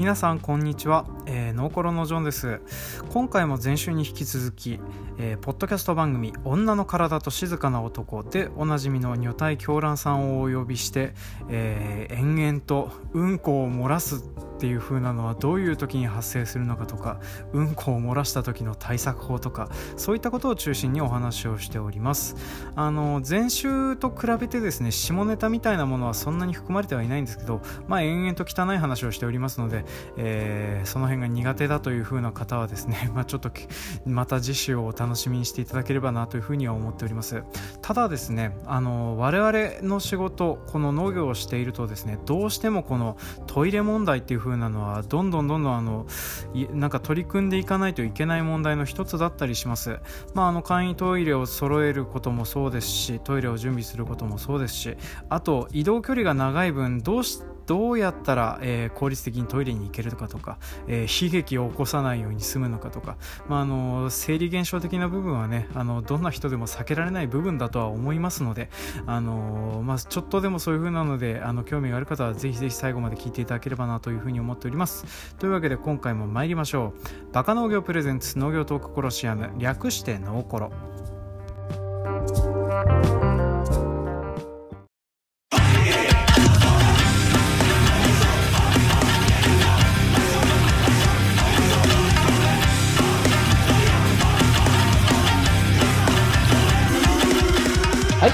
皆さんこんにちは、えー、ノーコロのジョンです。今回も前週に引き続き、えー、ポッドキャスト番組「女の体と静かな男」でおなじみの女体狂乱さんをお呼びして、えー、延々とうんこを漏らすっていう風なのはどういう時に発生するのかとかうんこを漏らした時の対策法とかそういったことを中心にお話をしております。あの前週と比べてですね下ネタみたいなものはそんなに含まれてはいないんですけどまあ延々と汚い話をしておりますので、えー、その辺が苦手だという風な方はですね、まあ、ちょっとまた次週をお楽しみにしていただければなというふうには思っております。ただですねあの我々の仕事この農業をしているとですねどうしてもこのトイレ問題っていう風風なのはどんどんどんどんあのなんか取り組んでいかないといけない問題の一つだったりします、まあ、あの簡易トイレを揃えることもそうですしトイレを準備することもそうですしあと移動距離が長い分どうしてどうやったら、えー、効率的にトイレに行けるかとか、えー、悲劇を起こさないように済むのかとか、まあ、あの生理現象的な部分はねあのどんな人でも避けられない部分だとは思いますので、あのまあ、ちょっとでもそういう風なのであの興味がある方はぜひぜひ最後まで聞いていただければなというふうに思っております。というわけで今回も参りましょう。バカ農業プレゼンツ農業トークコロシアム略してノーコロ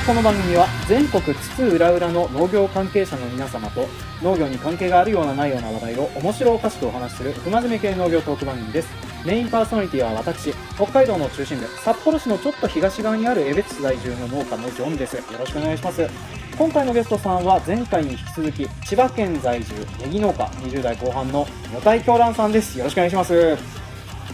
この番組は全国津々浦々の農業関係者の皆様と農業に関係があるようなないような話題を面白おかしくお話しする 不真面目系農業トーク番組です。メインパーソナリティは私、北海道の中心部、札幌市のちょっと東側にある江別市在住の農家のジョンです。よろしくお願いします。今回のゲストさんは前回に引き続き千葉県在住ネギ農家20代後半の女体狂乱さんです。よろしくお願いします。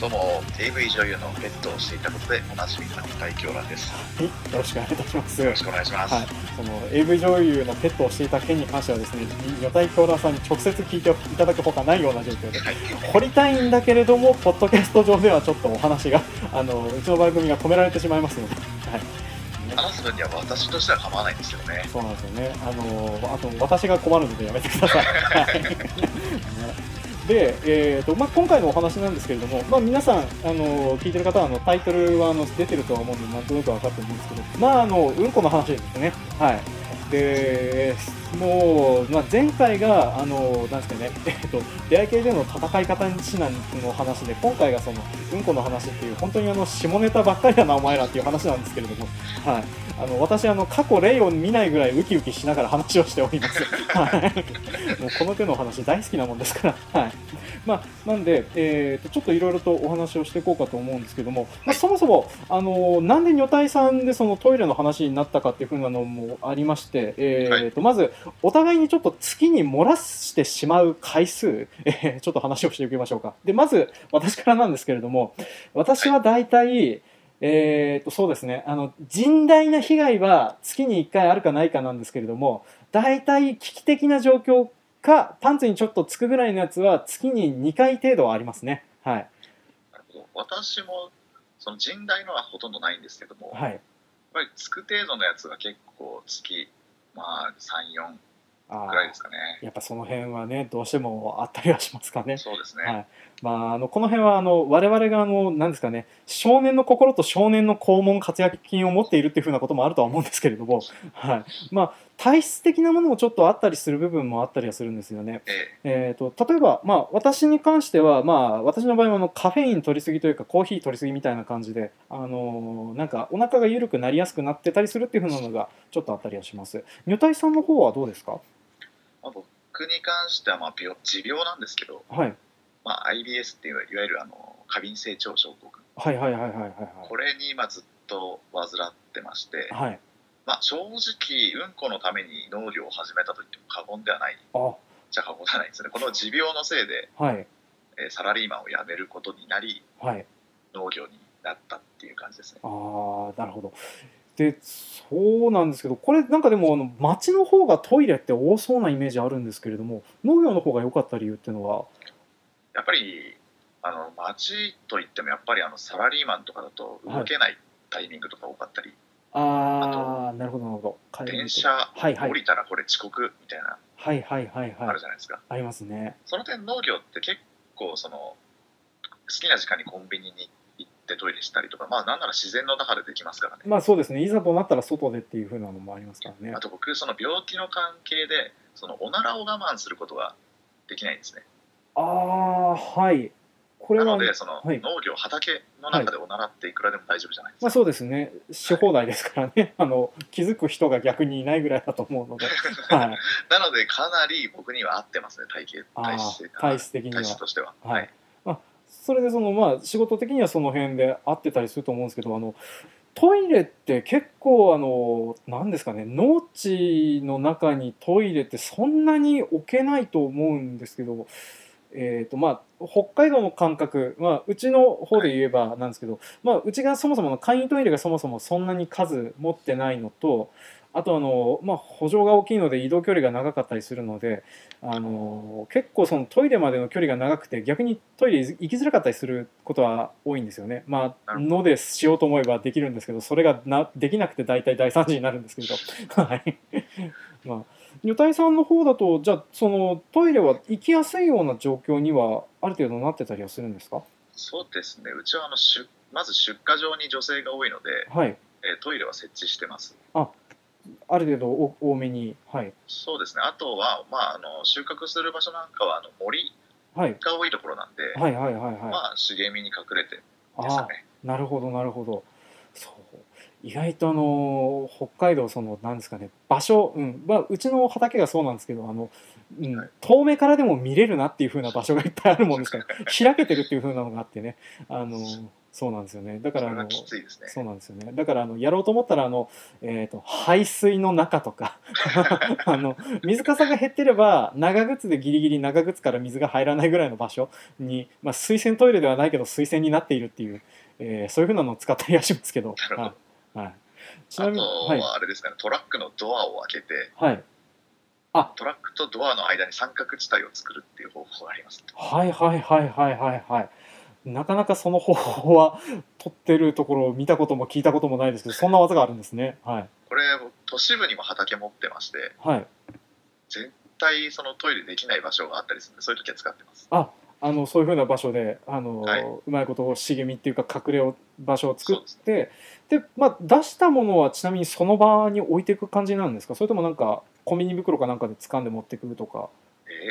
どうも AV 女優のペットをしていたことでおなじみの大京蘭です。はい、よろしくお願いいたします。よろしくお願いします。はい、その AV 女優のペットをしていた件に関してはですね、女体京蘭さんに直接聞いていただくほかないような状況で、はい、掘りたいんだけれども、ポッドキャスト上ではちょっとお話が あのうちの番組が止められてしまいますので、はい。話す分には私としては構わないんですよね。そうなんですよね。あのあと私が困るのでやめてください。はい。ね で、えーとまあ、今回のお話なんですけれども、まあ、皆さんあの聞いてる方はあのタイトルはあの出てるとは思うのでなんとなく分かってるんですけど、まあ、あのうんこの話ですね。はいでもう、まあ、前回があのなんですかね、えっと、出会い系での戦い方に指南の話で今回がそのうんこの話っていう本当にあの下ネタばっかりだなお前らっていう話なんですけれども、はい、あの私あの過去例を見ないぐらいウキウキしながら話をしております、はい、もうこの手の話大好きなもんですから、はい。まあ、なんで、えーと、ちょっといろいろとお話をしていこうかと思うんですけども、まあ、そもそもあのなんで女体さんでそのトイレの話になったかっていうふうなのもありまして、えーと、まずお互いにちょっと月に漏らしてしまう回数、えー、ちょっと話をしていきましょうか。でまず私からなんですけれども私は大体、えー、とそうですね。あの甚大な被害は月に1回あるかないかなんですけれども大体危機的な状況かパンツにちょっとつくぐらいのやつは月に2回程度はありますね。はい。私もその甚大のはほとんどないんですけども、はい、やっぱりつく程度のやつが結構月まあ34ぐらいですかね。やっぱその辺はねどうしてもあったりはしますかね。そうですね、はい。まあ、あのこの辺はあの我々があの何ですかね少年の心と少年の肛門活躍筋を持っているっていうふうなこともあるとは思うんですけれども、はい。まあ、体質的なものもちょっとあったりする部分もあったりはするんですよね。えーと、例えば、まあ、私に関しては、まあ、私の場合はあのカフェイン取りすぎというかコーヒー取りすぎみたいな感じで、あのー、なんかお腹が緩くなりやすくなってたりするっていうふうなのがちょっとあったりはします。女体さんの方はどうですか、まあ、僕に関してはまあ病持病なんですけど、はい。まあ、IBS っていういわゆるあの過敏性腸症候群、はいはいはいはいはい、はい、これに今ずっと患ってまして、はいまあ、正直うんこのために農業を始めたと言っても過言ではない。じゃ過言ではないですね。この持病のせいで、はい。えー、サラリーマンを辞めることになり、はい、農業になったっていう感じですね。あなるほど。でそうなんですけどこれなんかでもあの町の方がトイレって多そうなイメージあるんですけれども農業の方が良かった理由っていうのは？やっぱりあの町といってもやっぱりあのサラリーマンとかだと動けないタイミングとか多かったり、ああなるほどなるほど。電車降りたらこれ遅刻みたいな。はいはいはいはい。あるじゃないですか、ありますね。その点農業って結構その好きな時間にコンビニに行ってトイレしたりとかまあなんなら自然の中でできますからね、まあそうですね。いざとなったら外でっていうふうなのもありますからね。あと僕その病気の関係でそのおならを我慢することができないんですねああはいこれなはのでそのはい。農業畑の中でおならっていくらでも大丈夫じゃないですか、まあそうですね。し放題ですからね。あの気づく人が逆にいないぐらいだと思うので。はい。なのでかなり僕には合ってますね体型あ体ー質体質的には。体質としては。はい、まあ、それでそのまあ仕事的にはその辺で合ってたりすると思うんですけどあのトイレって結構あの何ですかね農地の中にトイレってそんなに置けないと思うんですけど、えーとまあ、北海道の感覚、まあ、うちの方で言えばなんですけど、まあ、うちがそもそもの簡易トイレがそもそもそんなに数持ってないのとあとあの、まあ、補助が大きいので移動距離が長かったりするのであの結構そのトイレまでの距離が長くて逆にトイレ行きづらかったりすることは多いんですよね。まあのでしようと思えばできるんですけどそれがなできなくて大体大惨事になるんですけど。はいまあ女体さんの方だとじゃあそのトイレは行きやすいような状況にはある程度なってたりはするんですか？そうですね。うちはあの出まず出荷場に女性が多いので、はい。えートイレは設置してます。ある程度お多めに。はい。そうですね。あとは、まあ、あの収穫する場所なんかはあの森はい。が多いところなんで、はいはいはいはい。まあ茂みに隠れてでああすかね。なるほどなるほど。そう意外とあの北海道そのなんですかね場所、うん。まあ、うちの畑がそうなんですけどあの、うんはい。遠目からでも見れるなっていう風な場所がいっぱいあるもんですから 開けてるっていう風なのがあってね。あのそうなんですよね。だからあのそうなんですよね。だからあのやろうと思ったらあの、えー、と排水の中とか あの水かさが減ってれば長靴でギリギリ長靴から水が入らないぐらいの場所に、まあ、水洗トイレではないけど水洗になっているっていう、えーそういうふうなのを使ったりはしますけど。はいはい、ちなあみにはいとはあれですかね、トラックのドアを開けてはい。トラックとドアの間に三角地帯を作るっていう方法がありますはいはいはいはいはいはい。なかなかその方法は取ってるところを見たことも聞いたこともないですけどそんな技があるんですね。はい。これ都市部にも畑持ってましてはい。絶対そのトイレできない場所があったりするんでそういう時は使ってます。ああのそういうふうな場所であの、はい。うまいこと茂みっていうか隠れを場所を作ってで、まあ、出したものはちなみにその場に置いていく感じなんですか？それともなんかコンビニ袋かなんかで掴んで持ってくるとか？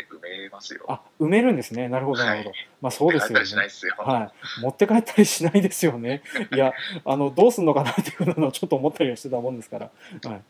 埋めますよ。あ埋めるんですね。なるほどなるほど、はいまあそうですよね。よ、はい、持って帰ったりしないですよね。いやあのどうすんのかなっていうのをちょっと思ったりはしてたもんですから、はい、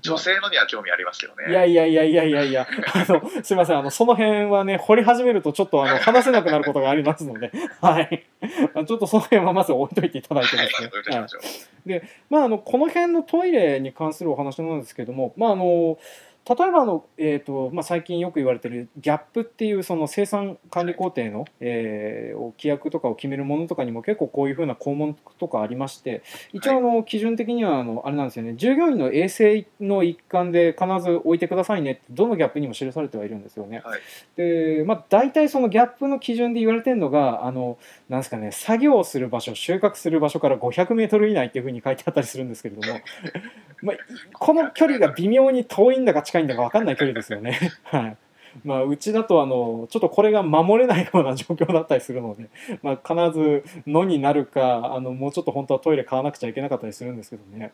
女性のには興味ありますけどね。いやいやいやいやいやいや、あの、すみません、あの、その辺はね、掘り始めるとちょっとあの、話せなくなることがありますので、はい。ちょっとその辺はまず置いといていただいてはいですね。はいどういたしましょう。まあ、あの、この辺のトイレに関するお話なんですけども、まあ、あの、例えばあの、えーとまあ、最近よく言われてるギャップっていうその生産管理工程の、えーを規約とかを決めるものとかにも結構こういうふうな項目とかありまして一応あの基準的にはあのあれなんですよね。従業員の衛生の一環で必ず置いてくださいねってどのギャップにも記されてはいるんですよね。はい。でまあ、大体そのギャップの基準で言われてるのがあのなんですかね作業をする場所収穫する場所から500メートル以内っていうふうに書いてあったりするんですけれども、まあ、この距離が微妙に遠いんだか近いんだか分かんない距離ですよね。はい。まあ、うちだとあのちょっとこれが守れないような状況だったりするので、まあ、必ず野になるかあのもうちょっと本当はトイレ買わなくちゃいけなかったりするんですけどね。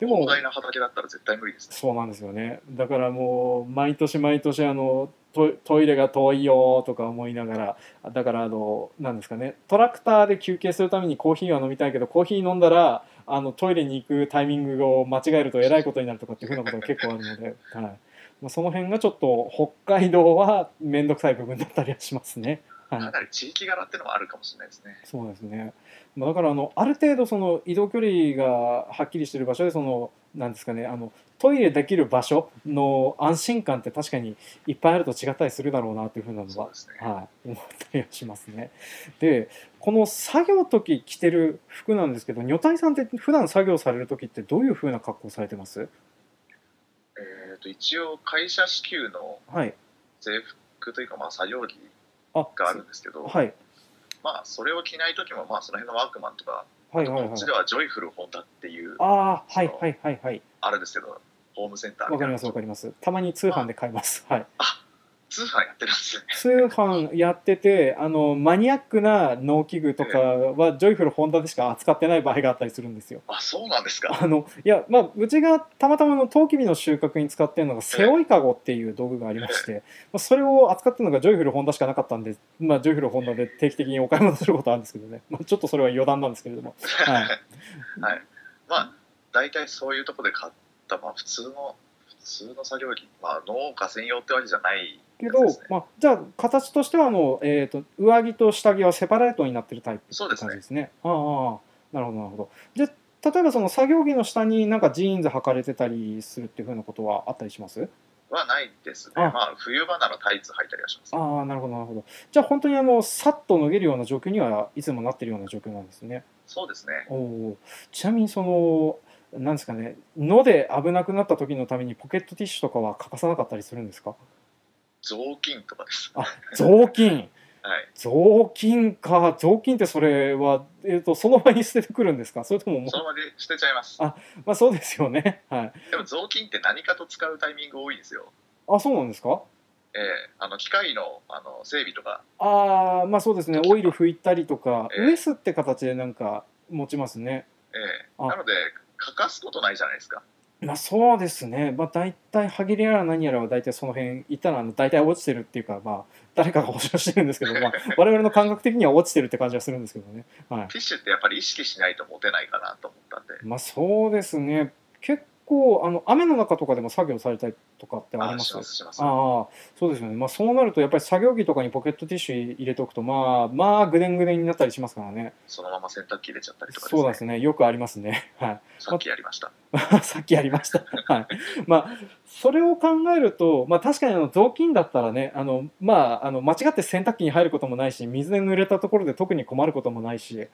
でも広大な畑だったら絶対無理ですね。そうなんですよね。だからもう毎年毎年あのトトイレが遠いよとか思いながらだからあのなんですかねトラクターで休憩するためにコーヒーは飲みたいけどコーヒー飲んだらあのトイレに行くタイミングを間違えるとえらいことになるとかっていうふうなことが結構あるので、はいまあ、その辺がちょっと北海道は面倒くさい部分だったりはしますね。はいかなり地域柄っていうのもあるかもしれないですねそうですね。まあだからあのある程度その移動距離がはっきりしている場所でそのなんですかねあのトイレできる場所の安心感って確かにいっぱいあると違ったりするだろうなというふうなのはねはい思ったりはしますね。でこの作業の時着てる服なんですけど女体さんって普段作業される時ってどういうふうな格好されてます？えー、と一応会社支給のはい。制服というかまあ作業着あがあるんですけど、はいまあそれを着ない時もまあその辺のワークマンとかはいはいはいこっち。ではジョイフルホンダっていうああはいはいはいはい。あるんですけどホームセンターわかりますわかりますたまに通販で買いますはい通販やってるんですね。通販やっててあのマニアックな農機具とかはジョイフルホンダでしか扱ってない場合があったりするんですよ。あそうなんですか。あのいやまあうちがたまたまのトウキビの収穫に使ってるのが背負いかごっていう道具がありまして、まあ、それを扱ってるのがジョイフルホンダしかなかったんで、まあ、ジョイフルホンダで定期的にお買い物することあるんですけどね、まあ、ちょっとそれは余談なんですけれども。はい。はい。まあ大体そういうところで買った、まあ、普通の普通の作業着、まあ、農家専用ってわけじゃないけど、まあ、じゃあ形としてはあの、えー、と上着と下着はセパレートになってるタイプってそうですね感じですね。ああああなるほどなるほど。じゃあ例えばその作業着の下になんかジーンズ履かれてたりするっていうふうなことはあったりします？はないですねあまあ冬場ならタイツ履いたりはしますああなるほどなるほど。じゃあ本当にあのさっと脱げるような状況にはいつもなってるような状況なんですね。そうですねおおちなみにそのなんですかね野で危なくなった時のためにポケットティッシュとかは欠かさなかったりするんですか？雑巾とかです。あ雑巾。はい。雑巾か。雑巾ってそれは、えー、とその場に捨ててくるんですか？それとももうその場で捨てちゃいます。あまあそうですよね。はい。でも雑巾って何かと使うタイミング多いんですよ。あそうなんですか？ええあの機械のあの整備とか。ああまあそうですね。オイル拭いたりとかええ。ウエスって形でなんか持ちますね。ええ。あ。なので欠かすことないじゃないですか。まあそうですね。まあ大体歯切れやら何やらは大体その辺いったら大体落ちてるっていうかまあ誰かが保証してるんですけど、まあ、我々の感覚的には落ちてるって感じはするんですけどね。はい。ティッシュってやっぱり意識しないと持てないかなと思ったんでまあそうですね結構あの雨の中とかでも作業されたりとかってあります？ああそうですよね、まあ、そうなるとやっぱり作業着とかにポケットティッシュ入れておくとまあまあぐでんぐでんになったりしますからね。そのまま洗濯機入れちゃったりとかそうですね。よくありますね。はい。さっきやりました。さっきやりました。はい。まあ、それを考えると、まあ確かにあの雑巾だったらね、あの、まあ、あの、間違って洗濯機に入ることもないし、水で濡れたところで特に困ることもないし、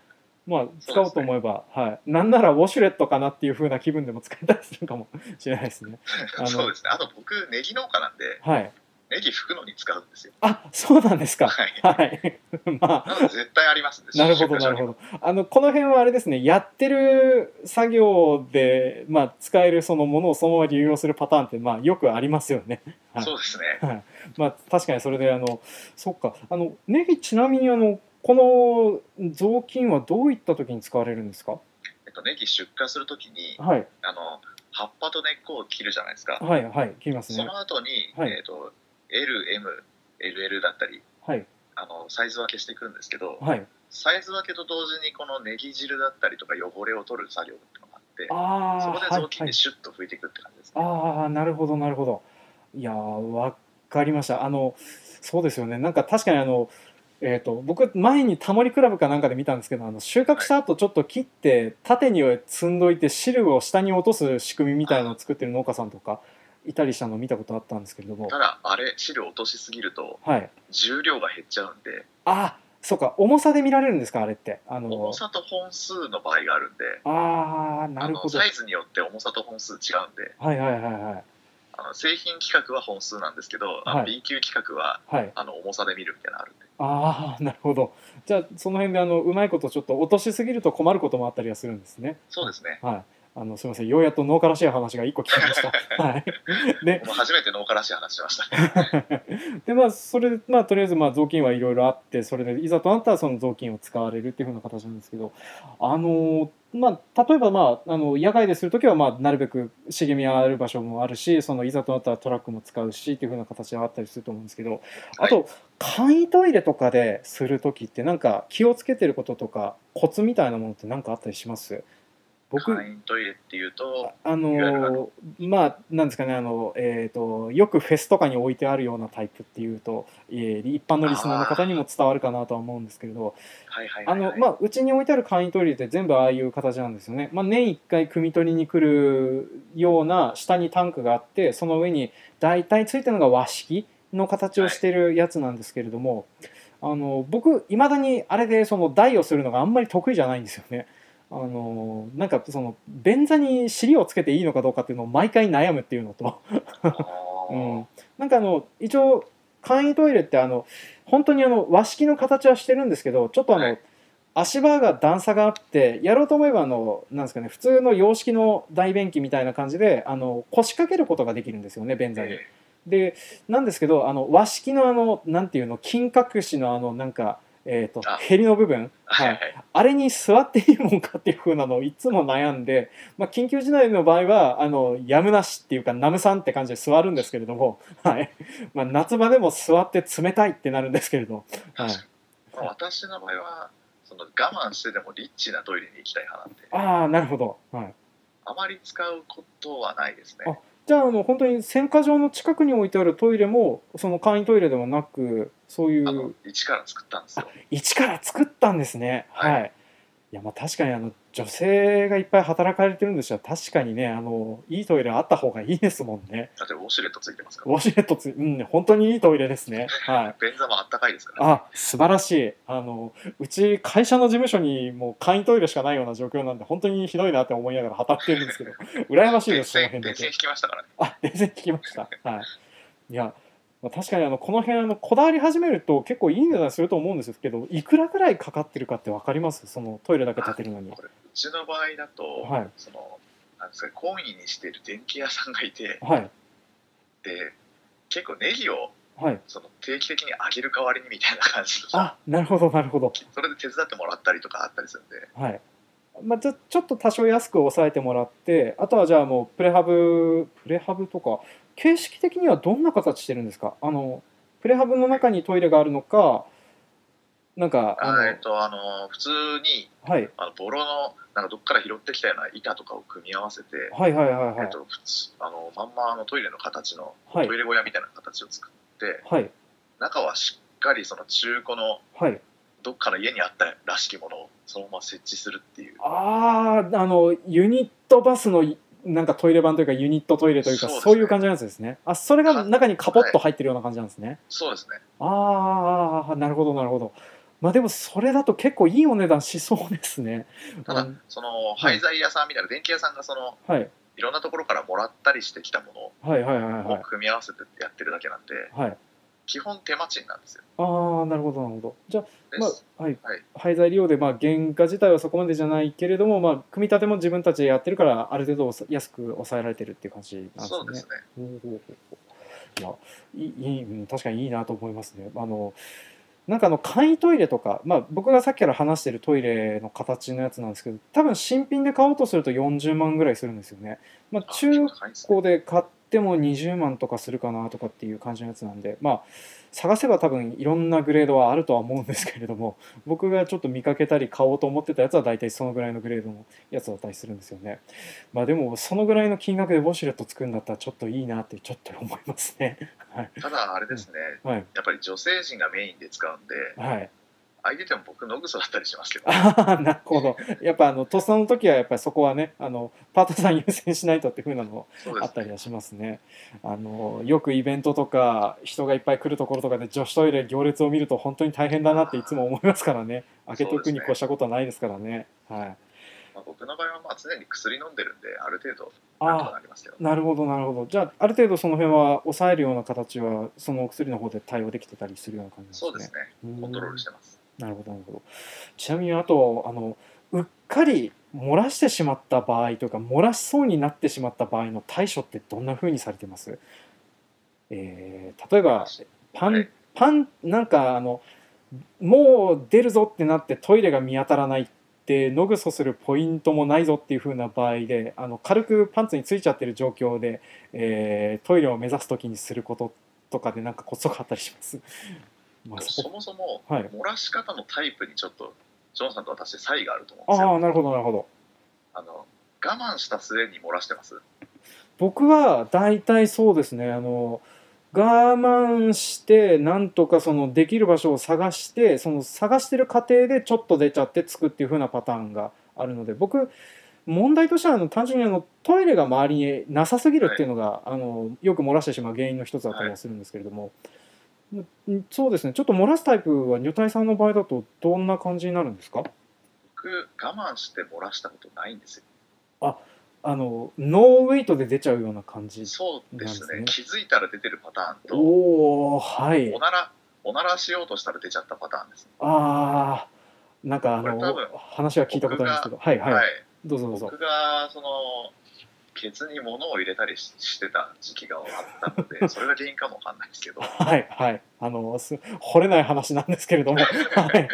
まあ、使おうと思えば、はい。なんならウォシュレットかなっていう風な気分でも使えたりするかもしれないですね。そうですねあと僕ネギ農家なんではい。ネギ拭くのに使うんですよあ、そうなんですか。はいはい。まあ、絶対ありますねなるほど、なるほど。あの、この辺はあれですね、やってる作業で、まあ、使えるそのものをそのまま流用するパターンって、まあ、よくありますよね。はいそうですねはい、まあ確かにそれであのそっかあのネギちなみにあのこの雑巾はどういった時に使われるんですか？えっとネギ出荷するときにはい。あの葉っぱと根っこを切るじゃないですか。はいはい切りますね。その後に、はい。えっと LMLL だったりはい。あのサイズ分けしていくんですけど、はい。サイズ分けと同時にこのネギ汁だったりとか汚れを取る作業っていうのがあってああそこではい雑巾ではいシュッと拭いていくって感じですね、ああなるほどなるほど。いやーわかりました。あのそうですよね。なんか確かにあのえー、と僕前にタモリクラブかなんかで見たんですけどあの収穫した後ちょっと切って縦に積んどいて汁を下に落とす仕組みみたいのを作ってる農家さんとかい。たりしたのを見たことあったんですけれども。ただあれ汁落としすぎるとはい。重量が減っちゃうんで。あそうか重さで見られるんですかあれって。あの重さと本数の場合があるんで。ああなるほど。サイズによって重さと本数違うんで。はいはいはいあの製品規格は本数なんですけど、あのはい。B 級規格ははい。あの重さで見るみたいなのあるんで。ああなるほど。じゃあその辺であのうまいことちょっと落としすぎると困ることもあったりはするんですね。そうですね。はい。あのすみません。ようやっと農家らしい話が一個聞きました。はい。でもう初めて農家らしい話しました。ね でまあそれでまあとりあえずまあ雑巾はいろいろあってそれでいざとなったらその雑巾を使われるっていうふうな形なんですけどあのまあ例えばまああの野外でする時はまあなるべく茂みある場所もあるしそのいざとなったらトラックも使うしっていうふうな形があったりすると思うんですけどあと簡易トイレとかでする時ってなんか気をつけてることとかコツみたいなものって何かあったりします？僕簡易トイレっていうとあのまあなんですかねあの、えー、とよくフェスとかに置いてあるようなタイプっていうと、えー一般のリスナーの方にも伝わるかなとは思うんですけれどうちに置いてある簡易トイレって全部ああいう形なんですよね、まあ、年1回汲み取りに来るような下にタンクがあってその上に大体ついてるのが和式の形をしてるやつなんですけれども、あの僕いまだにあれでその台をするのがあんまり得意じゃないんですよね。あのなんかその便座に尻をつけていいのかどうかっていうのを毎回悩むっていうのと、あうーん、なんかあの一応簡易トイレってあの本当にあの和式の形はしてるんですけどちょっとあの、はい。足場が段差があってやろうと思えばあのなんですかね普通の洋式の大便器みたいな感じであの腰掛けることができるんですよね便座に。え。でなんですけどあの和式のあのなんていうの金隠しのあのなんか、えー、とあ。へりの部分、ははいいはい。あれに座っていいもんかっていう風なのをいつも悩んで、まあ、緊急事態の場合はあのやむなしっていうかナムさんって感じで座るんですけれども、はい。まあ、夏場でも座って冷たいってなるんですけれど、はい、まあ私の場合はその我慢してでもリッチなトイレに行きたい派なんで。ああなるほど、はい、あまり使うことはないですねじゃああの本当に洗火場の近くに置いてあるトイレもその簡易トイレではなくそういうあの一から作ったんですよ一から作ったんですね。はい。、はいやまあ確かにあの女性がいっぱい働かれてるんですよ。確かにねあのいいトイレあった方がいいですもんね。だってウォシュレットついてますかウォシュレットつうん本当にいいトイレですね。はい。便座もあったかいですから、あ素晴らしいあのうち会社の事務所にもう簡易トイレしかないような状況なんで本当にひどいなって思いながら働いてるんですけど羨ましいですその辺だけ電線電線引きましたからねあ、全然聞きました。はい。いや、まあ、確かにあのこの辺あのこだわり始めると結構いい値段すると思うんですけど、いくらぐらいかかってるかってわかります？そのトイレだけ建てるのに。これうちの場合だと、はいそのなんですか懇意にしている電気屋さんがいてはいで結構ネギをはい。その定期的にあげる代わりにみたいな感じのあ、なるほどなるほど。それで手伝ってもらったりとかあったりするんではい。まあ、ちょちょっと多少安く抑えてもらってあとはじゃあもうプレハブプレハブとか形式的にはどんな形してるんですか？あのプレハブの中にトイレがあるのかなんかあのあえっとあの普通にはい。あのボロのなんかどっから拾ってきたような板とかを組み合わせて、はいはいはいはい。えっと、普通あのまんまあのトイレの形のはい。トイレ小屋みたいな形を作ってはい。中はしっかりその中古のはい。どっかの家にあったらしきものをそのまま設置するっていう。あああのユニットバスのいなんかトイレ版というかユニットトイレというかそうそういう感じのやつですね。あそれが中にカポッと入ってるような感じなんですね、そうですね。ああなるほどなるほど。まあでもそれだと結構いいお値段しそうですね。ただその廃材屋さんみたいな電気屋さんがそのはい。いろんなところからもらったりしてきたもはいはいはいのをはい。組み合わせてやってるだけなんで。はい基本手間賃なんですよ。ああなるほどなるほど。じゃであまあはい、はい。廃材利用でまあ原価自体はそこまでじゃないけれどもまあ組み立ても自分たちでやってるからある程度安く抑えられてるっていう感じなんですね。そうですね。いやいい確かにいいなと思いますね。あのなんかあの簡易トイレとか、まあ、僕がさっきから話してるトイレの形のやつなんですけど多分新品で買おうとすると40万ぐらいするんですよね、まあ、あ中古で買っても20万とかするかなとかっていう感じのやつなんでまあ探せば多分いろんなグレードはあるとは思うんですけれども 僕がちょっと見かけたり買おうと思ってたやつは大体そのぐらいのグレードのやつだったりするんですよね。まあでもそのぐらいの金額でウォシュレット作るんだったらちょっといいなってちょっと思いますね。はい。ただあれですね。はい。やっぱり女性陣がメインで使うんではい相手でも僕野ぐそだったりしますけど。ああなるほど。やっぱあのとっさの時はやっぱりそこはねあのパートさん優先しないとっていう風なのそうですね。あったりはしますね。あのよくイベントとか人がいっぱい来るところとかで女子トイレ行列を見ると本当に大変だなっていつも思いますからね。開けておくに越したことはないですからね。はい、まあ、僕の場合はまあ常に薬飲んでるんである程度なんとかあなりますけどあなるほどなるほど。じゃあある程度その辺は抑えるような形はそのお薬の方で対応できてたりするような感じですね。そうですね。コントロールしてますなるほどなるほど。ちなみにあとあのうっかり漏らしてしまった場合とか漏らしそうになってしまった場合の対処ってどんな風にされてます？えー例えばパン、はい。パンなんかあのもう出るぞってなってトイレが見当たらないって野ぐそするポイントもないぞっていう風な場合であの軽くパンツについちゃってる状況で、えートイレを目指す時にすることとかでなんかコツとかあったりします、まあ、そもそもはい。漏らし方のタイプにちょっとジョンさんと私で差異があると思うんですよ。ああなるほどなるほど。あの我慢した末に漏らしてます。僕は大体そうですね。あの我慢してなんとかそのできる場所を探してその探してる過程でちょっと出ちゃってつくっていう風なパターンがあるので僕問題としてはあの単純にあのトイレが周りになさすぎるっていうのが、あのよく漏らしてしまう原因の一つだったりはするんですけれども、んそうですね。ちょっと漏らすタイプは女体さんの場合だとどんな感じになるんですか？僕我慢して漏らしたことないんですよ。あのノーウェイトで出ちゃうような感じそうですね。なんですね。気づいたら出てるパターンとおおはい。おならおならしようとしたら出ちゃったパターンです。ねあなんかあの話は聞いたことあるんですけど。はいはい、はい、どうぞどうぞ。僕がそのケツに物を入れたりしてた時期があったので それが原因かもわかんないですけど。はいはい。あのす掘れない話なんですけれども、はい、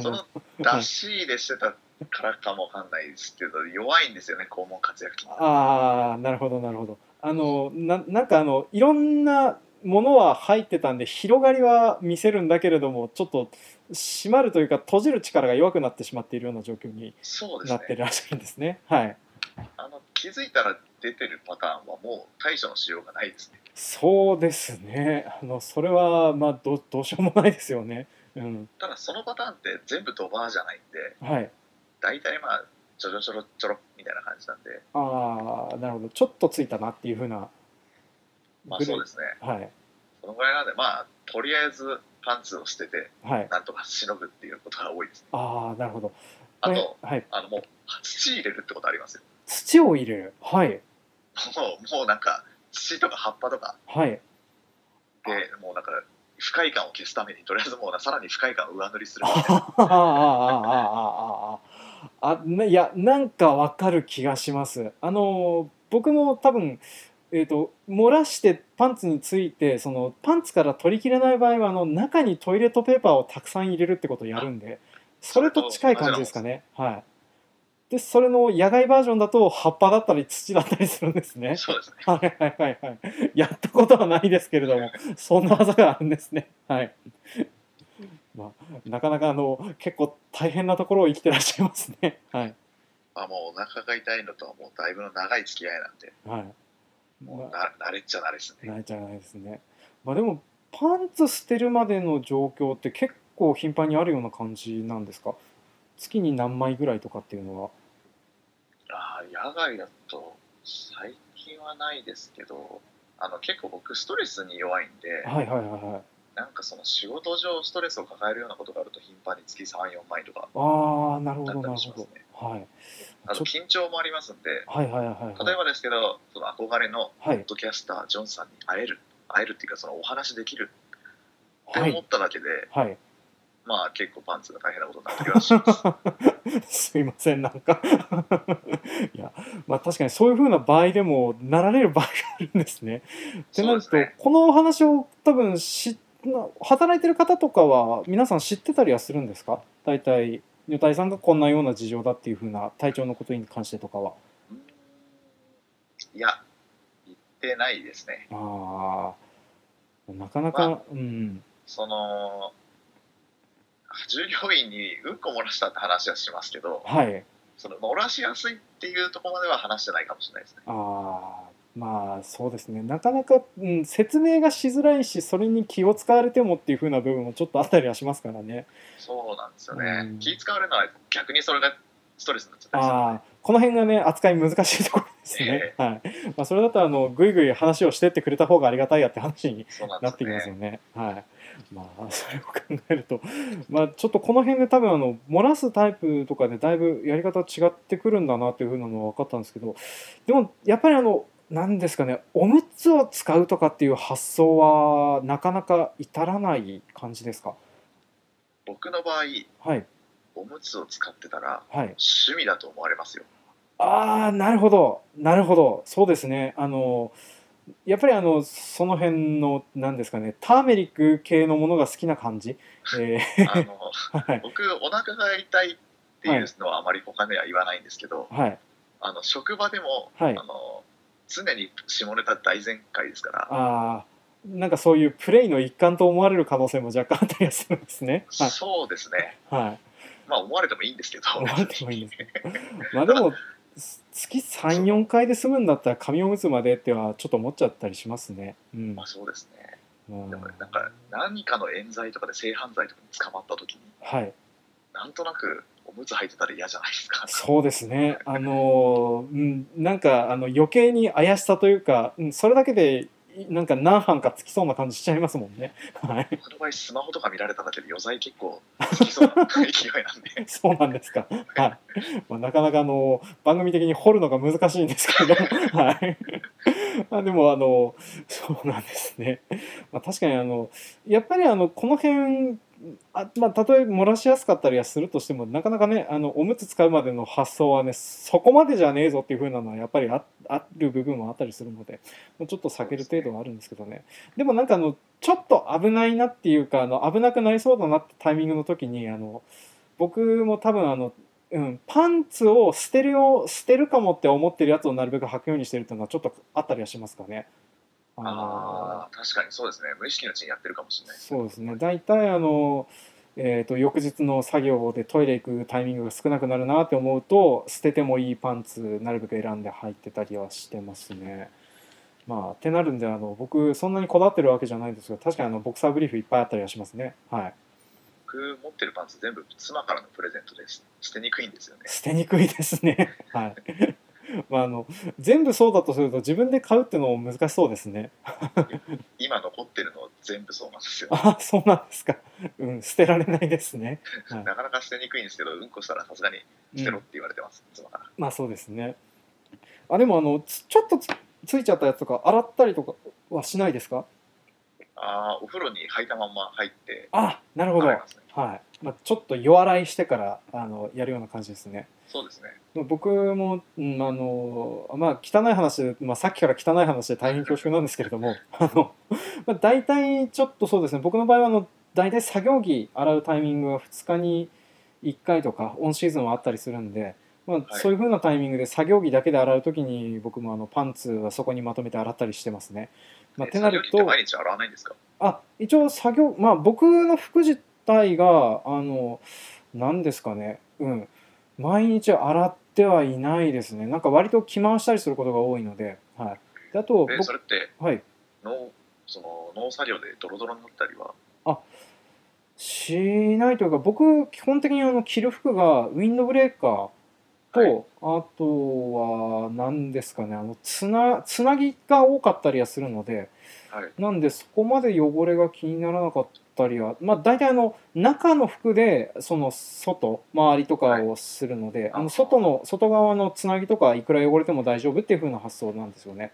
その出し入れしてたからかもわかんないですけど弱いんですよね肛門活躍ああなるほどなるほど。あのななんかあのいろんなものは入ってたんで広がりは見せるんだけれどもちょっと閉まるというか閉じる力が弱くなってしまっているような状況になってるらしいんですね。すね。はい。あの気づいたら出てるパターンはもう対処のしようがないですね。そうですね。あのそれはまあどどうしようもないですよね。うん。ただそのパターンって全部ドバーじゃないんで、はい。大体まあちょろちょろちょろみたいな感じなんで。ああなるほど。ちょっとついたなっていうふうな。まあそうですね。はい。そのぐらいなんでまあとりあえずパンツを捨てて、はい、なんとかしのぐっていうことが多いですね。ああなるほど。あと、はい、あのもう土入れるってことありますよ。土を入れる。はい。もうもうなんか土とか葉っぱとか。はい。でもうなんか不快感を消すためにとりあえずもうさらに不快感を上塗りする。あああああああいやなんかわかる気がします。あの僕も多分えーと、漏らしてパンツについてそのパンツから取りきれない場合はあの中にトイレットペーパーをたくさん入れるってことをやるんでそれと近い感じですかね。はいでそれの野外バージョンだと葉っぱだったり土だったりするんですね。そうですね。はいはいはいはい。やったことはないですけれども、そんな技があるんですね。はい。まあ、なかなかあの結構大変なところを生きてらっしゃいますね。はい。あもうお腹が痛いのとはもうだいぶの長い付き合いなんで。はい。もうな慣れっちゃ慣れですね。慣れちゃ慣れですね。まあでもパンツ捨てるまでの状況って結構頻繁にあるような感じなんですか？月に何枚ぐらいとかっていうのは。あ野外だと最近はないですけどあの結構僕ストレスに弱いんで、はいはいはいはい、なんかその仕事上ストレスを抱えるようなことがあると頻繁に月34枚とかああなるほどなるほど。はい。あと緊張もありますんで、はいはいはい、はい、例えばですけどその憧れのポッドキャスター、ジョンさんに会える会えるっていうかそのお話できるって思っただけで、はい、まあ結構パンツが大変なことになってきはします すいませんなんか いやまあ確かにそういうふうな場合でもなられる場合があるんですね。ってなると、ね、このお話を多分し働いてる方とかは皆さん知ってたりはするんですか？大体女体さんがこんなような事情だっていうふうな体調のことに関してとかは。いや言ってないですね。ああなかなか、まあ、うんその従業員にうんこ漏らしたって話はしますけど、はい、その漏らしやすいっていうところまでは話してないかもしれないですね。あまあそうですね。なかなか、うん、説明がしづらいしそれに気を使われてもっていうふうな部分もちょっとあったりはしますからね。そうなんですよね、うん、気使われるのは逆にそれがストレスになっちゃったりする、あこの辺がね扱い難しいところですね、えー、はい。まあ、それだとあのぐいぐい話をしてってくれた方がありがたいやって話になってきますよね。ね。はい まあ それを考えると。まあちょっとこの辺で多分あの漏らすタイプとかでだいぶやり方違ってくるんだなっていうふうなのは分かったんですけどでもやっぱりあの何ですかねおむつを使うとかっていう発想はなかなか至らない感じですか？僕の場合、はい、おむつを使ってたら、はい、趣味だと思われますよ。ああなるほど。なるほど。そうですね。あのやっぱりあのその辺の何ですかねターメリック系のものが好きな感じ、えー、あの はい、僕お腹が痛いっていうのはあまり他では言わないんですけど、はい、あの職場でも、はい、あの常に下ネタ大全開ですからあなんかそういうプレイの一環と思われる可能性も若干あったりするんですね、はい、そうですね。はい。まあ思われてもいいんですけど。思われてもいいんですけどまあでも月34回で済むんだったら紙おむつまでってはちょっと思っちゃったりしますね。うん、まあそうですね。でもなんか何かの冤罪とかで性犯罪とかに捕まった時に、はい、なんとなくおむつ履いてたら嫌じゃないですか。そうですね。あのうん、なんかあの余計に怪しさというか、うん、それだけでなんか何班かつきそうな感じしちゃいますもんね。はい。僕の場合スマホとか見られただけで余罪結構つきそうな勢いなんで。そうなんですか。はい。まあ、なかなかあの番組的に掘るのが難しいんですけど、はい。まあでもあのそうなんですね。まあ確かにあのやっぱりあのこの辺あまあ、たとえ漏らしやすかったりはするとしてもなかなかねあのおむつ使うまでの発想はねそこまでじゃねえぞっていう風なのはやっぱりある部分もあったりするのでちょっと避ける程度はあるんですけどねでもなんかあのちょっと危ないなっていうかあの危なくなりそうだなってタイミングの時にあの僕も多分あの、うん、パンツを捨てるよ捨てるかもって思ってるやつをなるべく履くようにしてるっていうのはちょっとあったりはしますかね。ああ確かにそうですね無意識のうちにやってるかもしれないそうですね大体あのえーと、翌日の作業でトイレ行くタイミングが少なくなるなって思うと捨ててもいいパンツなるべく選んで履いてたりはしてますね。まあってなるんであの僕そんなにこだわってるわけじゃないんですけど確かにあのボクサーブリーフいっぱいあったりはしますね。はい、僕持ってるパンツ全部妻からのプレゼントです捨てにくいんですよね。捨てにくいですね。はい まあ、あの全部そうだとすると自分で買うっていうのも難しそうですね。今残ってるの全部そうなんですよ。あそうなんですか、うん、捨てられないですね、はい、なかなか捨てにくいんですけどうんこしたらさすがに捨てろって言われてます、うん、まあそうですね。あでもあのちょっとついちゃったやつとか洗ったりとかはしないですか？ああお風呂に履いたまま入ってあなるほど、ね、はい。まあ、ちょっと弱洗いしてからあのやるような感じですねそうですね。僕も、うん、あのまあ汚い話で、まあ、さっきから汚い話で大変恐縮なんですけれども あの、まあ、大体ちょっとそうですね。僕の場合はあの大体作業着洗うタイミングは2日に1回とかオンシーズンはあったりするんで、まあ、そういうふうなタイミングで作業着だけで洗う時に僕もあのパンツはそこにまとめて洗ったりしてますね。まあ、てなると毎日洗わないんですか？あ一応作業まあ僕の服自体があの何ですかね。うん毎日洗ってはいないですね。なんか割と着回したりすることが多いので、はい、であとそれってはい。農その農作業でドロドロになったりは？あしないというか僕基本的にあの着る服がウィンドブレーカーと、はい、あとは何ですかね。あのつなつなぎが多かったりはするので、はい、なんでそこまで汚れが気にならなかったりはまあ大体あの中の服でその外周りとかをするので、はい、あの外の外側のつなぎとかいくら汚れても大丈夫っていう風な発想なんですよね。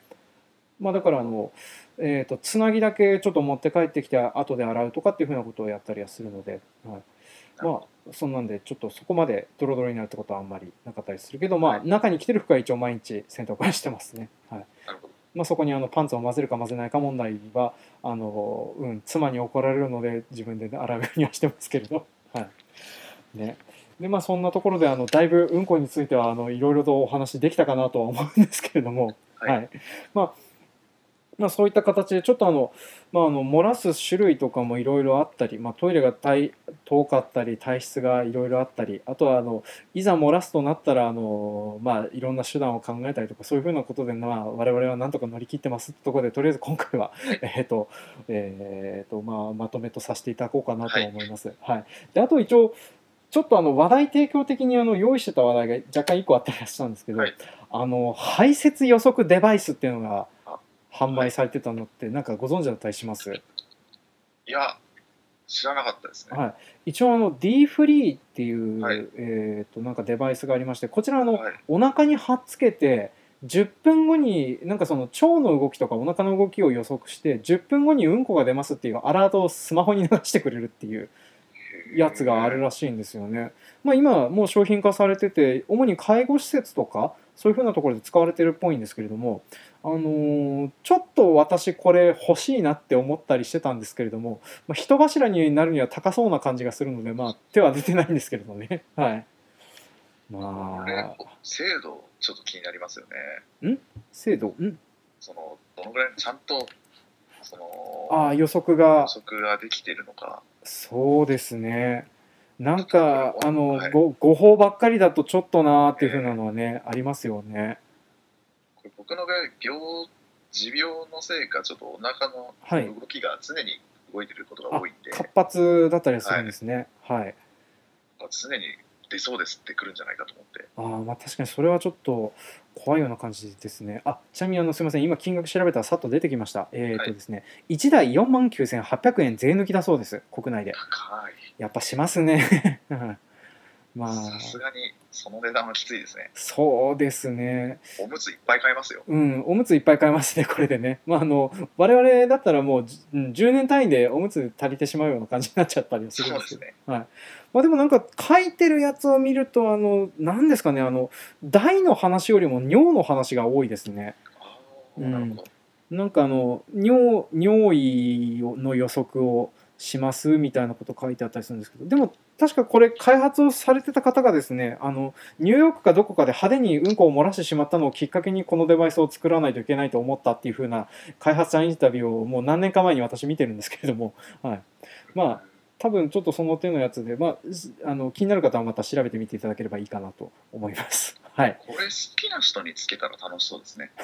まあ、だからあの、えーと、つなぎだけちょっと持って帰ってきて後で洗うとかっていう風なことをやったりはするので、はい、まあそんなんでちょっとそこまでドロドロになるってことはあんまりなかったりするけどまあ中に着てる服は一応毎日洗濯はしてますね。はいまあ、そこにあのパンツを混ぜるか混ぜないか問題はあの、うん、妻に怒られるので自分で洗うようにはしてますけれど。はい。ね。でまあ、そんなところであのだいぶうんこについてはあのいろいろとお話できたかなとは思うんですけれども、はい、はい、まあまあ、そういった形でちょっとあの、まあ、あの漏らす種類とかもいろいろあったり、まあ、トイレが遠かったり体質がいろいろあったりあとはあのいざ漏らすとなったらあの、まあ、いろんな手段を考えたりとかそういうふうなことで、まあ、我々はなんとか乗り切ってますってところでとりあえず今回は、えーとえーとまあ、まとめとさせていただこうかなと思います。はい、はい、であと一応ちょっとあの話題提供的にあの用意してた話題が若干1個あったりしたんですけど、はい、あの排泄予測デバイスっていうのが販売されてたのってなんかご存知だったりします？いや知らなかったですね、はい、一応あの D フリーっていう、はい、えー、となんかデバイスがありましてこちらの、はい、お腹に貼っつけて10分後になんかその腸の動きとかお腹の動きを予測して10分後にうんこが出ますっていうアラートをスマホに流してくれるっていうやつがあるらしいんですよね。まあ、今もう商品化されてて主に介護施設とかそういうふうなところで使われてるっぽいんですけれどもあのー、ちょっと私これ欲しいなって思ったりしてたんですけれども、まあ、人柱になるには高そうな感じがするので、まあ、手は出てないんですけれどね。はい。まあ。精度、ちょっと気になりますよね。ん？精度？ん？その、どのぐらいちゃんと、その、ああ、予測が。予測ができているのか。そうですね。なんか、あの、はい、ご誤報ばっかりだとちょっとなーっていうふうなのはね、えー、ありますよね。僕の場合病持病のせいかちょっとお腹の動きが常に動いてることが多いんで、はい、活発だったりするんですね。はい、はい、常に出そうですってくるんじゃないかと思って。ああまあ確かにそれはちょっと怖いような感じですね。あちなみにあのすみません。今金額調べたらさっと出てきました。えっ、ー、とですね、はい、1台4万9800円税抜きだそうです。国内で。高い。やっぱしますね まあ。さすがにその値段はきついですね。そうですね。おむついっぱい買いますよ。うんおむついっぱい買いますね これでね。まああの我々だったらもうじうん10年単位でおむつ足りてしまうような感じになっちゃったりはするんですけど。ね。はい。まあ、でもなんか書いてるやつを見るとあの何ですかねあの大の話よりも尿の話が多いですね。あうんーなるほど。なんかあの尿尿意の予測をしますみたいなこと書いてあったりするんですけど。でも確かこれ開発をされてた方がですねあのニューヨークかどこかで派手にうんこを漏らしてしまったのをきっかけにこのデバイスを作らないといけないと思ったっていう風な開発者インタビューをもう何年か前に私見てるんですけれども、はい、まあ多分ちょっとその手のやつで、まあ、すあの気になる方はまた調べてみていただければいいかなと思います。はい、これ好きな人につけたら楽しそうですね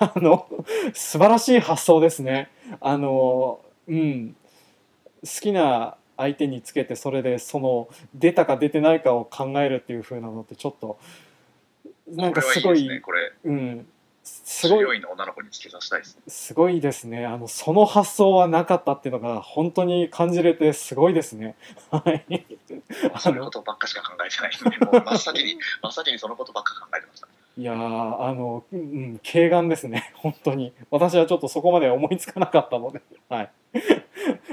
あの素晴らしい発想ですね。あのうん好きな相手につけてそれでその出たか出てないかを考えるっていう風なのってちょっとなんかすごいこねうんすごい強いの女の子につけさせたいですね すごいですね。あのその発想はなかったっていうのが本当に感じれてすごいですね。はい。そういうことばっかしか考えてないんでもう真っ先に真っ先にそのことばっか考えてましたいやーあの、うん、軽眼ですね、本当に。私はちょっとそこまで思いつかなかったので。はい。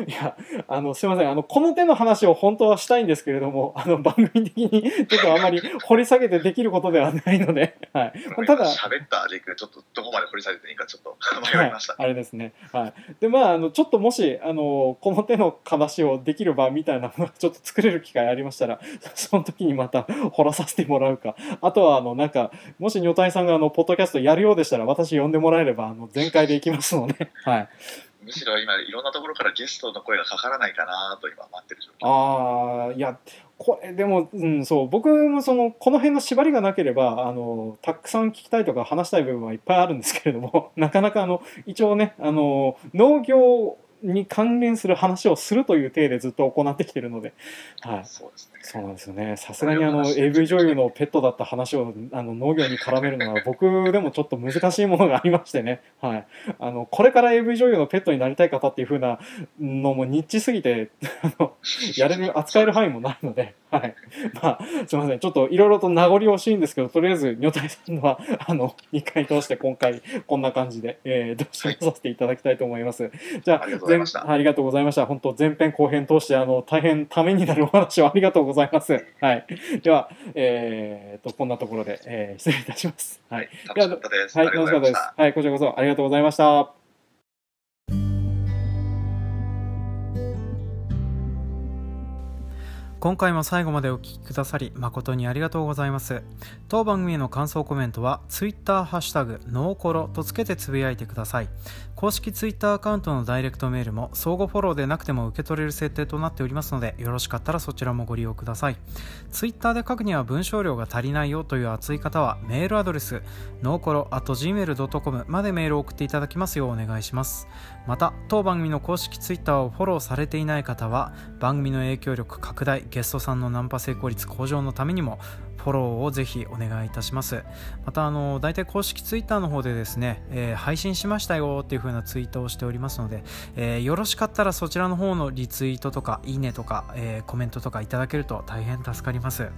いや、あの、すいません。あの、この手の話を本当はしたいんですけれども、あの、番組的にちょっとあまり掘り下げてできることではないので、はい。ただ、喋ったあげくちょっとどこまで掘り下げていいかちょっとはい迷いました、、あれですね。はい。で、まあ、あの、ちょっともし、あの、この手の話をできる場みたいなものがちょっと作れる機会ありましたら、その時にまた掘らさせてもらうか。あとは、あの、なんか、もし女体さんが、あの、ポッドキャストやるようでしたら、私呼んでもらえれば、あの、全開で行きますので、はい。むしろ今いろんなところからゲストの声がかからないかなと今待ってる状況。ああ、いや、これ、でも、うん、そう、僕もその、この辺の縛りがなければ、あの、たくさん聞きたいとか話したい部分はいっぱいあるんですけれども、なかなか、あの、一応ね、あの、農業に関連する話をするという体でずっと行ってきてるので、はい。そうですねそうなんですよね。さすがにあの AV 女優のペットだった話をあの農業に絡めるのは僕でもちょっと難しいものがありましてね。はい。あのこれから AV 女優のペットになりたい方っていう風なのもニッチすぎてあのやれる扱える範囲もないので、はい。まあすみません。ちょっといろいろと名残惜しいんですけど、とりあえず女体さんのはあの2回通して今回こんな感じで、えー、どうしさせていただきたいと思います。じゃあざいました前ありがとうございました。本当前編後編通してあの大変ためになるお話をありがとうございます。はい。では、えー、とこんなところで、えー失礼いたします。はい。楽しかったです、はい、ありが楽しかったですとうございました。はい、こちらこそありがとうございました。今回も最後までお聞きくださり誠にありがとうございます当番組への感想コメントは Twitter ハッシュタグノーコロとつけてつぶやいてください公式 Twitter アカウントのダイレクトメールも相互フォローでなくても受け取れる設定となっておりますのでよろしかったらそちらもご利用ください。Twitter で書くには文章量が足りないよという熱い方はメールアドレスノーコロ .gmail.com までメールを送っていただきますようお願いします。また当番組の公式 Twitter をフォローされていない方は番組の影響力拡大ゲストさんのナンパ成功率向上のためにもフォローをぜひお願いいたします。またあの大体公式ツイッターの方でですね、えー配信しましたよっていう風なツイートをしておりますので、えーよろしかったらそちらの方のリツイートとかいいねとか、えーコメントとかいただけると大変助かります。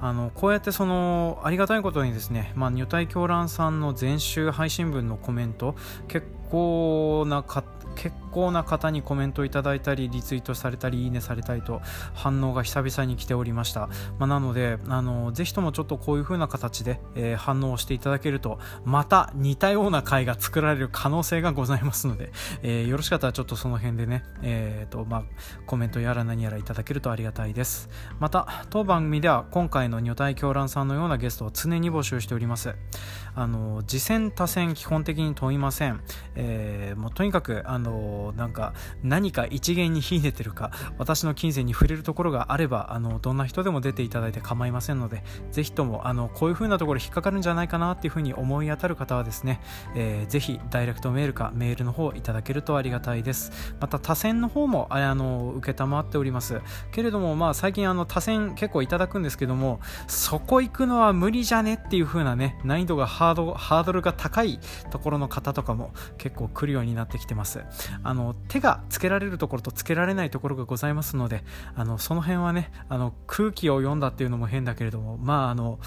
あのこうやってそのありがたいことにですね、まあ、女体狂乱さんの前週配信分のコメント結構なか結構な方にコメントいただいたりリツイートされたりいいねされたりと反応が久々に来ておりました、まあ、なのであのぜひともちょっとこういう風な形で、えー反応をしていただけるとまた似たような回が作られる可能性がございますので、えーよろしかったらちょっとその辺でね、えーとまあ、コメントやら何やらいただけるとありがたいです。また当番組では今回の女体狂乱さんのようなゲストを常に募集しております。あの次戦多戦基本的に問いません、えーもうとにかくあのなんか何か一元に秀でてるか私の金銭に触れるところがあればあのどんな人でも出ていただいて構いませんのでぜひともあのこういう風なところ引っかかるんじゃないかなっていう風に思い当たる方はですね、えーぜひダイレクトメールかメールの方いただけるとありがたいです。また多選の方もあの承っております。けれどもまあ最近あの多選結構いただくんですけどもそこ行くのは無理じゃねっていう風なね難易度がハードハードルが高いところの方とかも結結構来るようになってきてます。あの手がつけられるところとつけられないところがございますのであのその辺はねあの空気を読んだっていうのも変だけれどもまああの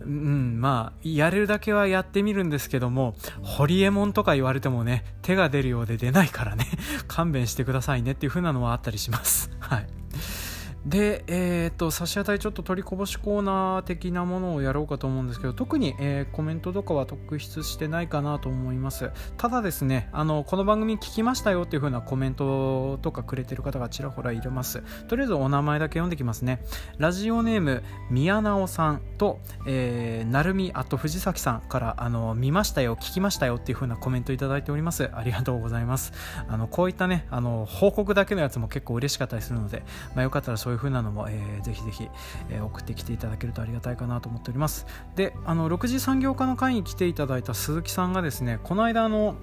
うん、まあ、やれるだけはやってみるんですけども、ホリエモンとか言われてもね、手が出るようで出ないからね、勘弁してくださいねっていう風なのはあったりします。はい。で、えーと、差し当たりちょっと取りこぼしコーナー的なものをやろうかと思うんですけど特に、えー、コメントとかは特筆してないかなと思います。ただですねあのこの番組聞きましたよっていう風なコメントとかくれてる方がちらほらいれます。とりあえずお名前だけ読んできますね。ラジオネーム宮直さんと、えー、なるみあと藤崎さんからあの見ましたよ聞きましたよっていう風なコメントいただいております。ありがとうございます。あのこういったねあの報告だけのやつも結構嬉しかったりするので、まあ、よかったらそういう風なのも、えー、ぜひぜひ、えー、送ってきていただけるとありがたいかなと思っております。であの6次産業化の会に来ていただいた鈴木さんがですねこの間の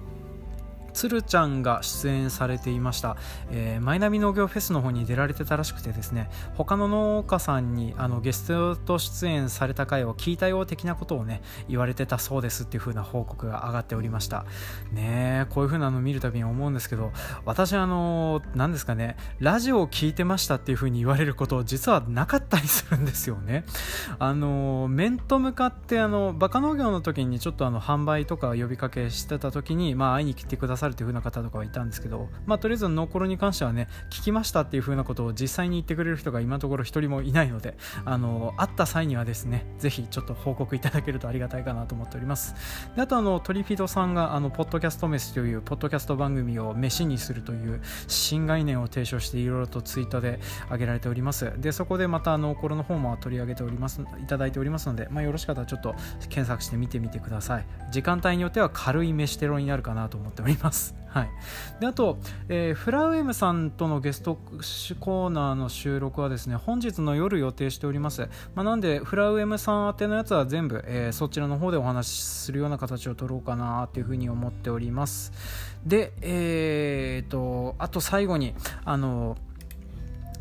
鶴ちゃんが出演されていました、えー、マイナビ農業フェスの方に出られてたらしくてですね他の農家さんにあのゲストと出演された回を聞いたよう的なことをね言われてたそうですっていう風な報告が上がっておりました。ねこういう風なの見るたびに思うんですけど私あの何ですかねラジオを聞いてましたっていう風に言われること実はなかったりするんですよね。あの面と向かってあのバカ農業の時にちょっとあの販売とか呼びかけしてた時にまあ会いに来てくださるという風な方とかはいたんですけど、まあ、とりあえずノーコロに関してはね聞きましたっていう風なことを実際に言ってくれる人が今のところ一人もいないのであの会った際にはですねぜひちょっと報告いただけるとありがたいかなと思っておりますであとあのトリフィドさんがあのポッドキャストメスというポッドキャスト番組を飯にするという新概念を提唱していろいろとツイートで挙げられておりますでそこでまたノーコロの方も取り上げておりますいただいておりますので、まあ、よろしかったらちょっと検索して見てみてください時間帯によっては軽い飯テロになるかなと思っておりますはい、であと、えー、フラウエムさんとのゲストコーナーの収録はですね本日の夜予定しております、まあ、なんでフラウエムさん宛てのやつは全部、えー、そちらの方でお話しするような形を取ろうかなというふうに思っております。でえーとあと最後にあの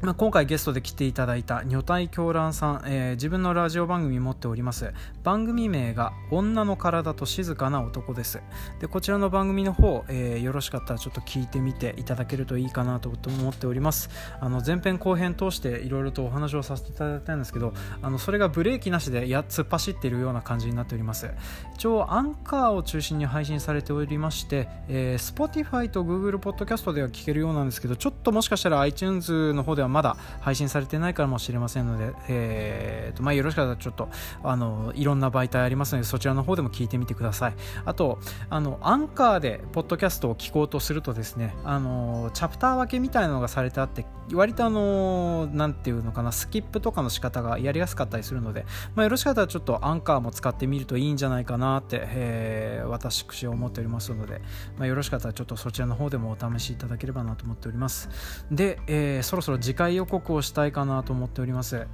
まあ、今回ゲストで来ていただいた女体狂乱さん、えー、自分のラジオ番組持っております。番組名が「女の体と静かな男」です。でこちらの番組の方、えー、よろしかったらちょっと聞いてみていただけるといいかなと思っております。あの前編後編通していろいろとお話をさせていただいたんですけどあのそれがブレーキなしでや突っ走っているような感じになっております。一応アンカーを中心に配信されておりまして、えー、Spotify と Google Podcast では聞けるようなんですけどちょっともしかしたら iTunes の方ではまだ配信されてないかもしれませんので、えーとまあ、よろしかったらちょっとあのいろんな媒体ありますのでそちらの方でも聞いてみてください。あとあのアンカーでポッドキャストを聞こうとするとですねあのチャプター分けみたいなのがされてあって割とあのなんていうのかなスキップとかの仕方がやりやすかったりするので、まあ、よろしかったらちょっとアンカーも使ってみるといいんじゃないかなって、えー、私は思っておりますので、まあ、よろしかったらちょっとそちらの方でもお試しいただければなと思っております。で、えー、そろそろ次回予告をしたいかなと思っております。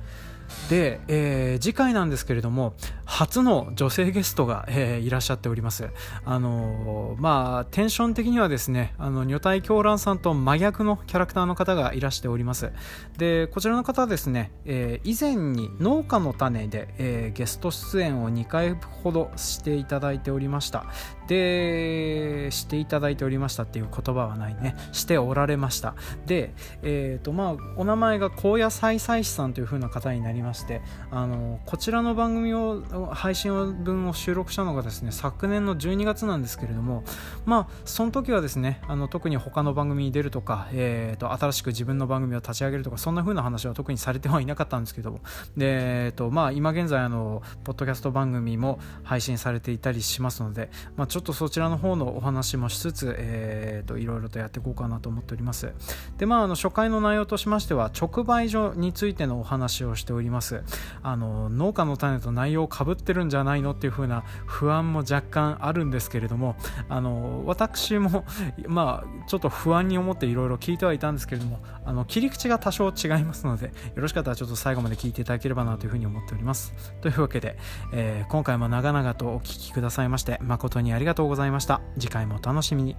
で、えー、次回なんですけれども初の女性ゲストが、えー、いらっしゃっております。あのー、まあテンション的にはですねあの女体狂乱さんと真逆のキャラクターの方がいらしております。でこちらの方はですね、え、以前に農家の種で、え、ゲスト出演を2回ほどしていただいておりました。でしていただいておりましたっていう言葉はないね。しておられました。でえっ、とまあお名前が高野菜菜師さんという風な方になりりましてあのこちらの番組を配信分を収録したのがですね昨年の12月なんですけれどもまあその時はですねあの特に他の番組に出るとか、えーと、新しく自分の番組を立ち上げるとかそんな風な話は特にされてはいなかったんですけどもで、えーとまあ、今現在あのポッドキャスト番組も配信されていたりしますので、まあ、ちょっとそちらの方のお話もしつつ、えーと、いろいろとやっていこうかなと思っております。でまああの初回の内容としましては直売所についてのお話をしておりります。あの農家の種と内容をかぶってるんじゃないのっていう風な不安も若干あるんですけれどもあの私もまあちょっと不安に思っていろいろ聞いてはいたんですけれどもあの切り口が多少違いますのでよろしかったらちょっと最後まで聞いていただければなというふうに思っております。というわけで、えー、今回も長々とお聴きくださいまして誠にありがとうございました。次回もお楽しみに。